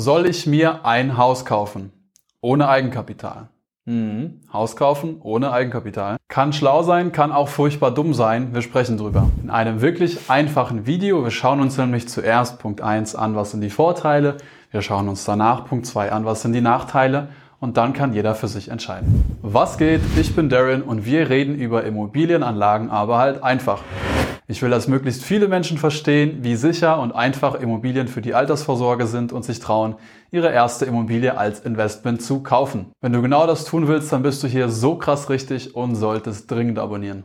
Soll ich mir ein Haus kaufen? Ohne Eigenkapital. Mhm. Haus kaufen ohne Eigenkapital. Kann schlau sein, kann auch furchtbar dumm sein. Wir sprechen drüber. In einem wirklich einfachen Video. Wir schauen uns nämlich zuerst Punkt 1 an, was sind die Vorteile. Wir schauen uns danach Punkt 2 an, was sind die Nachteile. Und dann kann jeder für sich entscheiden. Was geht? Ich bin Darren und wir reden über Immobilienanlagen, aber halt einfach. Ich will, dass möglichst viele Menschen verstehen, wie sicher und einfach Immobilien für die Altersvorsorge sind und sich trauen, ihre erste Immobilie als Investment zu kaufen. Wenn du genau das tun willst, dann bist du hier so krass richtig und solltest dringend abonnieren.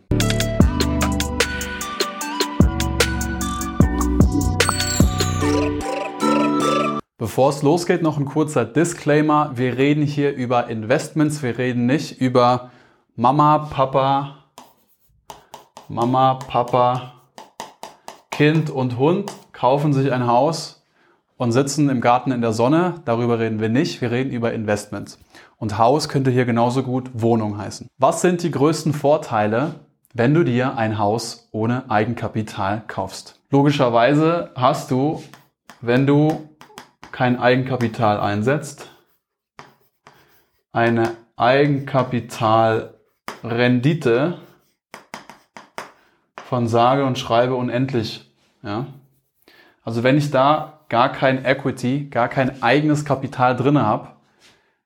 Bevor es losgeht, noch ein kurzer Disclaimer. Wir reden hier über Investments, wir reden nicht über Mama, Papa, Mama, Papa, Kind und Hund kaufen sich ein Haus und sitzen im Garten in der Sonne. Darüber reden wir nicht. Wir reden über Investments. Und Haus könnte hier genauso gut Wohnung heißen. Was sind die größten Vorteile, wenn du dir ein Haus ohne Eigenkapital kaufst? Logischerweise hast du, wenn du kein Eigenkapital einsetzt, eine Eigenkapitalrendite von sage und schreibe unendlich. Ja? Also wenn ich da gar kein Equity, gar kein eigenes Kapital drin habe,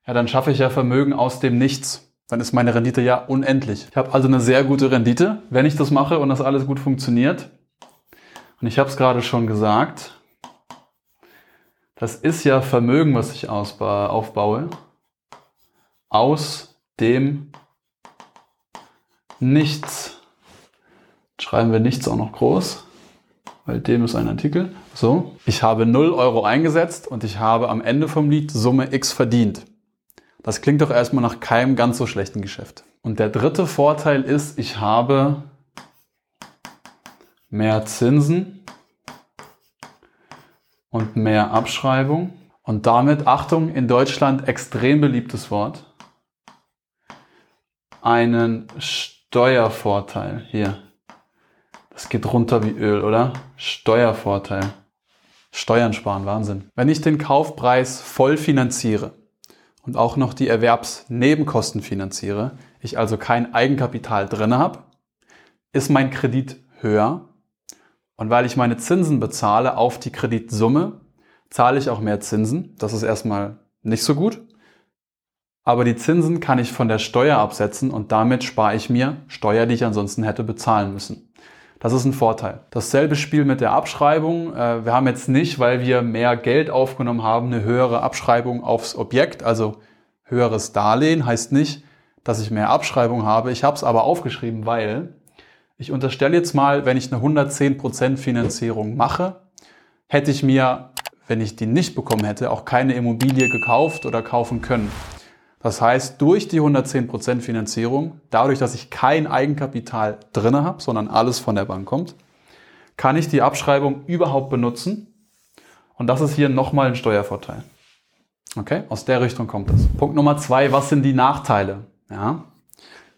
ja, dann schaffe ich ja Vermögen aus dem Nichts. Dann ist meine Rendite ja unendlich. Ich habe also eine sehr gute Rendite, wenn ich das mache und das alles gut funktioniert. Und ich habe es gerade schon gesagt, das ist ja Vermögen, was ich aufbaue, aus dem Nichts schreiben wir nichts auch noch groß, weil dem ist ein Artikel. So, ich habe 0 Euro eingesetzt und ich habe am Ende vom Lied Summe X verdient. Das klingt doch erstmal nach keinem ganz so schlechten Geschäft. Und der dritte Vorteil ist, ich habe mehr Zinsen und mehr Abschreibung. Und damit, Achtung, in Deutschland extrem beliebtes Wort, einen Steuervorteil hier. Es geht runter wie Öl, oder? Steuervorteil. Steuern sparen, Wahnsinn. Wenn ich den Kaufpreis voll finanziere und auch noch die Erwerbsnebenkosten finanziere, ich also kein Eigenkapital drin habe, ist mein Kredit höher. Und weil ich meine Zinsen bezahle auf die Kreditsumme, zahle ich auch mehr Zinsen. Das ist erstmal nicht so gut. Aber die Zinsen kann ich von der Steuer absetzen und damit spare ich mir Steuer, die ich ansonsten hätte bezahlen müssen. Das ist ein Vorteil. Dasselbe Spiel mit der Abschreibung. Äh, wir haben jetzt nicht, weil wir mehr Geld aufgenommen haben, eine höhere Abschreibung aufs Objekt, also höheres Darlehen heißt nicht, dass ich mehr Abschreibung habe. Ich habe es aber aufgeschrieben, weil ich unterstelle jetzt mal, wenn ich eine 110% Finanzierung mache, hätte ich mir, wenn ich die nicht bekommen hätte, auch keine Immobilie gekauft oder kaufen können. Das heißt, durch die 110% Finanzierung, dadurch, dass ich kein Eigenkapital drinne habe, sondern alles von der Bank kommt, kann ich die Abschreibung überhaupt benutzen. Und das ist hier nochmal ein Steuervorteil. Okay, aus der Richtung kommt es. Punkt Nummer zwei, was sind die Nachteile? Ja,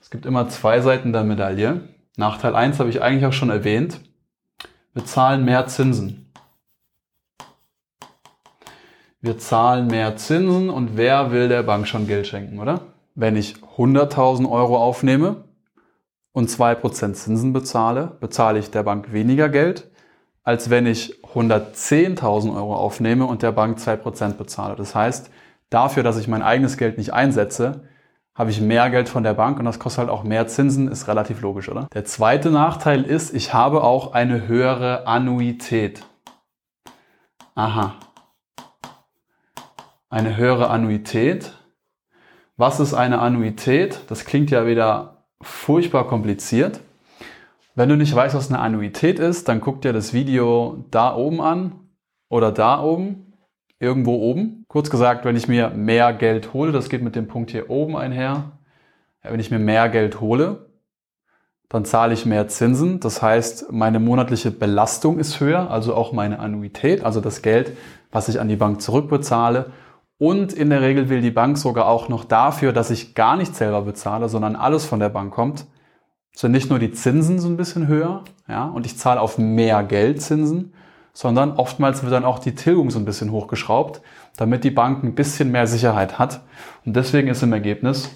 es gibt immer zwei Seiten der Medaille. Nachteil eins habe ich eigentlich auch schon erwähnt. Wir zahlen mehr Zinsen. Wir zahlen mehr Zinsen und wer will der Bank schon Geld schenken, oder? Wenn ich 100.000 Euro aufnehme und 2% Zinsen bezahle, bezahle ich der Bank weniger Geld, als wenn ich 110.000 Euro aufnehme und der Bank 2% bezahle. Das heißt, dafür, dass ich mein eigenes Geld nicht einsetze, habe ich mehr Geld von der Bank und das kostet halt auch mehr Zinsen, ist relativ logisch, oder? Der zweite Nachteil ist, ich habe auch eine höhere Annuität. Aha, eine höhere Annuität. Was ist eine Annuität? Das klingt ja wieder furchtbar kompliziert. Wenn du nicht weißt, was eine Annuität ist, dann guck dir das Video da oben an oder da oben, irgendwo oben. Kurz gesagt, wenn ich mir mehr Geld hole, das geht mit dem Punkt hier oben einher. Wenn ich mir mehr Geld hole, dann zahle ich mehr Zinsen. Das heißt, meine monatliche Belastung ist höher, also auch meine Annuität, also das Geld, was ich an die Bank zurückbezahle. Und in der Regel will die Bank sogar auch noch dafür, dass ich gar nicht selber bezahle, sondern alles von der Bank kommt, sind nicht nur die Zinsen so ein bisschen höher, ja, und ich zahle auf mehr Geld Zinsen, sondern oftmals wird dann auch die Tilgung so ein bisschen hochgeschraubt. damit die Bank ein bisschen mehr Sicherheit hat. Und deswegen ist im Ergebnis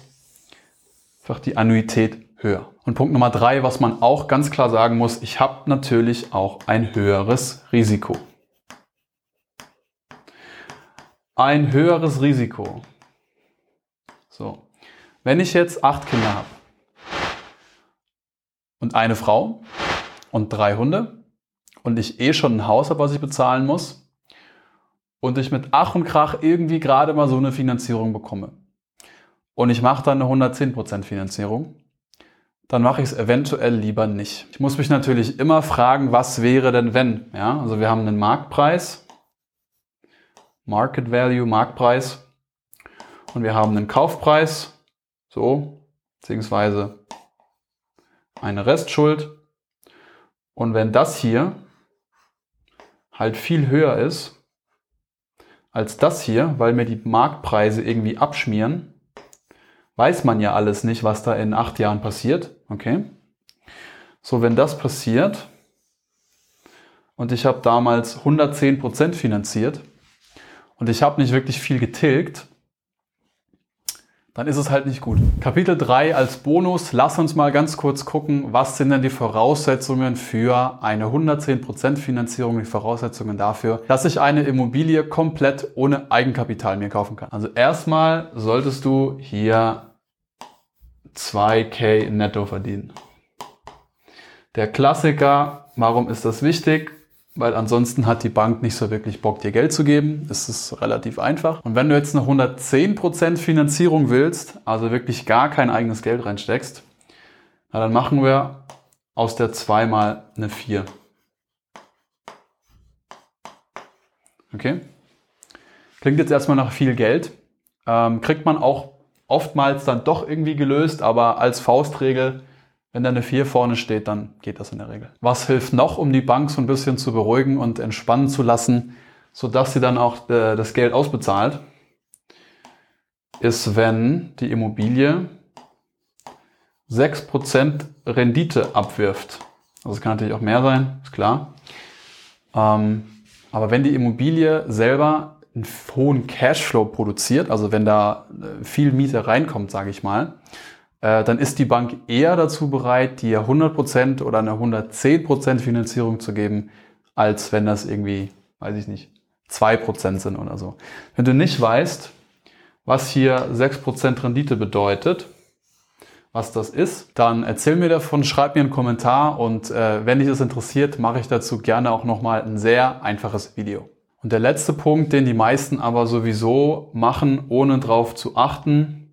einfach die Annuität höher. Und Punkt Nummer drei, was man auch ganz klar sagen muss, ich habe natürlich auch ein höheres Risiko. Ein höheres Risiko. So, wenn ich jetzt acht Kinder habe und eine Frau und drei Hunde und ich eh schon ein Haus habe, was ich bezahlen muss, und ich mit Ach und Krach irgendwie gerade mal so eine Finanzierung bekomme und ich mache dann eine 110% Finanzierung, dann mache ich es eventuell lieber nicht. Ich muss mich natürlich immer fragen, was wäre denn wenn? Ja, also wir haben einen Marktpreis, Market Value, Marktpreis und wir haben einen Kaufpreis, so, beziehungsweise eine Restschuld. Und wenn das hier halt viel höher ist, als das hier, weil mir die Marktpreise irgendwie abschmieren. Weiß man ja alles nicht, was da in acht Jahren passiert. Okay. So, wenn das passiert und ich habe damals 110% finanziert und ich habe nicht wirklich viel getilgt, dann ist es halt nicht gut. Kapitel 3 als Bonus. Lass uns mal ganz kurz gucken, was sind denn die Voraussetzungen für eine 110% Finanzierung, die Voraussetzungen dafür, dass ich eine Immobilie komplett ohne Eigenkapital mir kaufen kann. Also erstmal solltest du hier 2k netto verdienen. Der Klassiker, warum ist das wichtig? Weil ansonsten hat die Bank nicht so wirklich Bock, dir Geld zu geben. Es ist relativ einfach. Und wenn du jetzt eine 110% Finanzierung willst, also wirklich gar kein eigenes Geld reinsteckst, na, dann machen wir aus der 2 mal eine 4. Okay? Klingt jetzt erstmal nach viel Geld. Ähm, kriegt man auch oftmals dann doch irgendwie gelöst, aber als Faustregel wenn da eine 4 vorne steht, dann geht das in der Regel. Was hilft noch, um die Bank so ein bisschen zu beruhigen und entspannen zu lassen, sodass sie dann auch äh, das Geld ausbezahlt, ist, wenn die Immobilie 6% Rendite abwirft. Also es kann natürlich auch mehr sein, ist klar. Ähm, aber wenn die Immobilie selber einen hohen Cashflow produziert, also wenn da äh, viel Miete reinkommt, sage ich mal, dann ist die Bank eher dazu bereit, dir 100% oder eine 110% Finanzierung zu geben, als wenn das irgendwie, weiß ich nicht, 2% sind oder so. Wenn du nicht weißt, was hier 6% Rendite bedeutet, was das ist, dann erzähl mir davon, schreib mir einen Kommentar und äh, wenn dich das interessiert, mache ich dazu gerne auch nochmal ein sehr einfaches Video. Und der letzte Punkt, den die meisten aber sowieso machen, ohne drauf zu achten,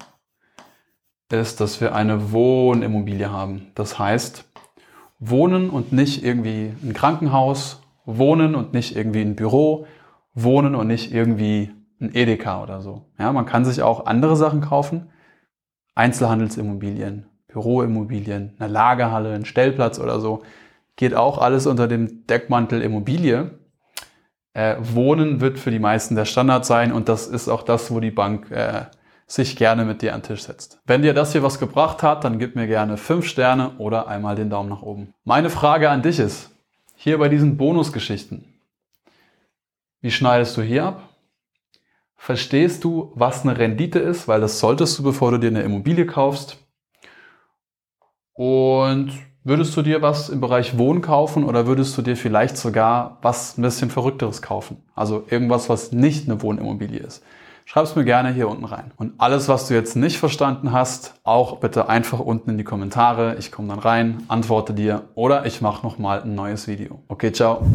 ist, dass wir eine Wohnimmobilie haben. Das heißt, wohnen und nicht irgendwie ein Krankenhaus, wohnen und nicht irgendwie ein Büro, wohnen und nicht irgendwie ein Edeka oder so. Ja, man kann sich auch andere Sachen kaufen. Einzelhandelsimmobilien, Büroimmobilien, eine Lagerhalle, ein Stellplatz oder so. Geht auch alles unter dem Deckmantel Immobilie. Äh, Wohnen wird für die meisten der Standard sein und das ist auch das, wo die Bank äh, sich gerne mit dir an den Tisch setzt. Wenn dir das hier was gebracht hat, dann gib mir gerne 5 Sterne oder einmal den Daumen nach oben. Meine Frage an dich ist, hier bei diesen Bonusgeschichten, wie schneidest du hier ab? Verstehst du, was eine Rendite ist? Weil das solltest du, bevor du dir eine Immobilie kaufst. Und würdest du dir was im Bereich Wohnen kaufen oder würdest du dir vielleicht sogar was ein bisschen Verrückteres kaufen? Also irgendwas, was nicht eine Wohnimmobilie ist. Schreib es mir gerne hier unten rein. Und alles, was du jetzt nicht verstanden hast, auch bitte einfach unten in die Kommentare. Ich komme dann rein, antworte dir oder ich mache nochmal ein neues Video. Okay, ciao.